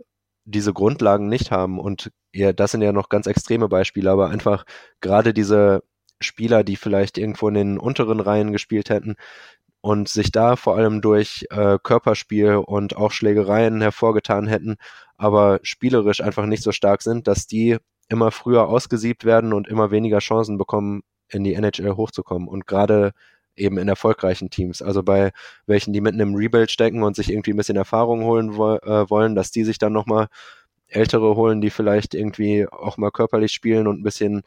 diese Grundlagen nicht haben. Und ja, das sind ja noch ganz extreme Beispiele, aber einfach gerade diese Spieler, die vielleicht irgendwo in den unteren Reihen gespielt hätten, und sich da vor allem durch äh, Körperspiel und auch Schlägereien hervorgetan hätten, aber spielerisch einfach nicht so stark sind, dass die immer früher ausgesiebt werden und immer weniger Chancen bekommen, in die NHL hochzukommen. Und gerade eben in erfolgreichen Teams, also bei welchen, die mitten im Rebuild stecken und sich irgendwie ein bisschen Erfahrung holen wo äh, wollen, dass die sich dann nochmal Ältere holen, die vielleicht irgendwie auch mal körperlich spielen und ein bisschen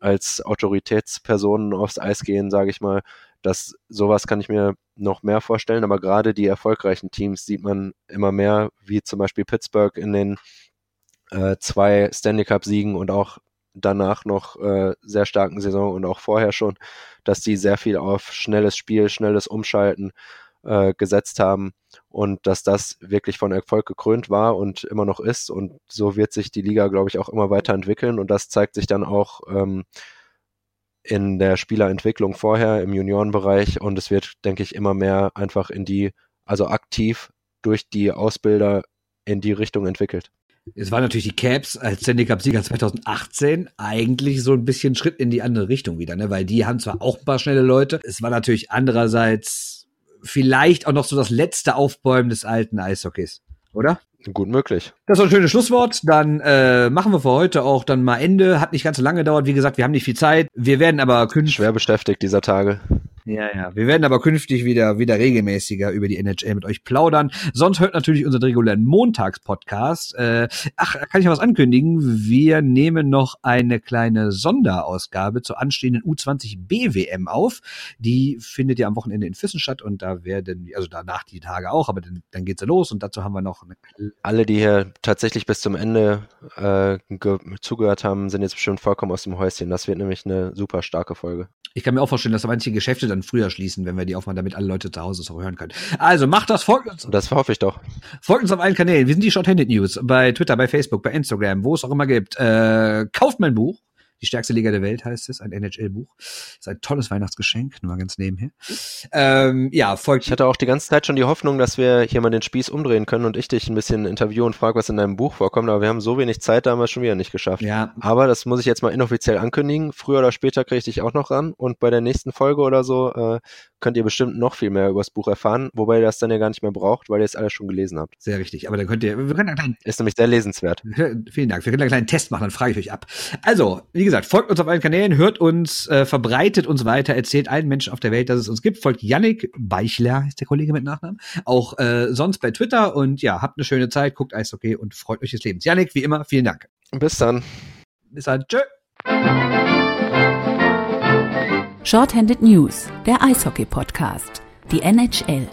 als Autoritätspersonen aufs Eis gehen, sage ich mal, das sowas kann ich mir noch mehr vorstellen, aber gerade die erfolgreichen Teams sieht man immer mehr, wie zum Beispiel Pittsburgh in den äh, zwei Stanley Cup Siegen und auch danach noch äh, sehr starken Saison und auch vorher schon, dass die sehr viel auf schnelles Spiel, schnelles Umschalten äh, gesetzt haben und dass das wirklich von Erfolg gekrönt war und immer noch ist. Und so wird sich die Liga, glaube ich, auch immer weiterentwickeln und das zeigt sich dann auch ähm, in der Spielerentwicklung vorher im Juniorenbereich und es wird, denke ich, immer mehr einfach in die, also aktiv durch die Ausbilder in die Richtung entwickelt. Es waren natürlich die Caps als Stanley Cup-Sieger 2018 eigentlich so ein bisschen Schritt in die andere Richtung wieder, ne? weil die haben zwar auch ein paar schnelle Leute, es war natürlich andererseits vielleicht auch noch so das letzte Aufbäumen des alten Eishockeys, oder? Gut möglich. Das ist ein schönes Schlusswort. Dann äh, machen wir für heute auch dann mal Ende. Hat nicht ganz so lange gedauert. Wie gesagt, wir haben nicht viel Zeit. Wir werden aber künftig. Schwer beschäftigt dieser Tage. Ja, ja. Wir werden aber künftig wieder, wieder regelmäßiger über die NHL mit euch plaudern. Sonst hört natürlich unseren regulären Montagspodcast. Äh, ach, kann ich was ankündigen? Wir nehmen noch eine kleine Sonderausgabe zur anstehenden U20 BWM auf. Die findet ja am Wochenende in Füssen statt und da werden, also danach die Tage auch, aber dann, dann geht's ja los und dazu haben wir noch eine Alle, die hier tatsächlich bis zum Ende äh, zugehört haben, sind jetzt bestimmt vollkommen aus dem Häuschen. Das wird nämlich eine super starke Folge. Ich kann mir auch vorstellen, dass manche Geschäfte dann früher schließen, wenn wir die aufmachen, damit alle Leute zu Hause es auch hören können. Also macht das, folgt uns. Das hoffe ich doch. Folgt uns auf allen Kanälen. Wir sind die Shorthanded News bei Twitter, bei Facebook, bei Instagram, wo es auch immer gibt. Äh, kauft mein Buch. Die stärkste Liga der Welt heißt es, ein NHL-Buch. Ist ein tolles Weihnachtsgeschenk, nur ganz nebenher. Ähm, ja, folgt. Ich hatte auch die ganze Zeit schon die Hoffnung, dass wir hier mal den Spieß umdrehen können und ich dich ein bisschen interviewen und frage, was in deinem Buch vorkommt, aber wir haben so wenig Zeit, da haben wir schon wieder nicht geschafft. Ja. Aber das muss ich jetzt mal inoffiziell ankündigen. Früher oder später kriege ich dich auch noch ran und bei der nächsten Folge oder so äh, könnt ihr bestimmt noch viel mehr über das Buch erfahren, wobei ihr das dann ja gar nicht mehr braucht, weil ihr es alles schon gelesen habt. Sehr richtig. Aber dann könnt ihr, wir können einen kleinen, Ist nämlich sehr lesenswert. vielen Dank. Wir können einen kleinen Test machen, dann frage ich euch ab. Also, wie gesagt, folgt uns auf allen Kanälen, hört uns, äh, verbreitet uns weiter, erzählt allen Menschen auf der Welt, dass es uns gibt. Folgt Yannick Beichler, ist der Kollege mit Nachnamen. Auch äh, sonst bei Twitter und ja, habt eine schöne Zeit, guckt Eishockey und freut euch des Lebens. Yannick, wie immer, vielen Dank. Bis dann. Bis dann. Tschö. Shorthanded News, der Eishockey-Podcast. Die NHL.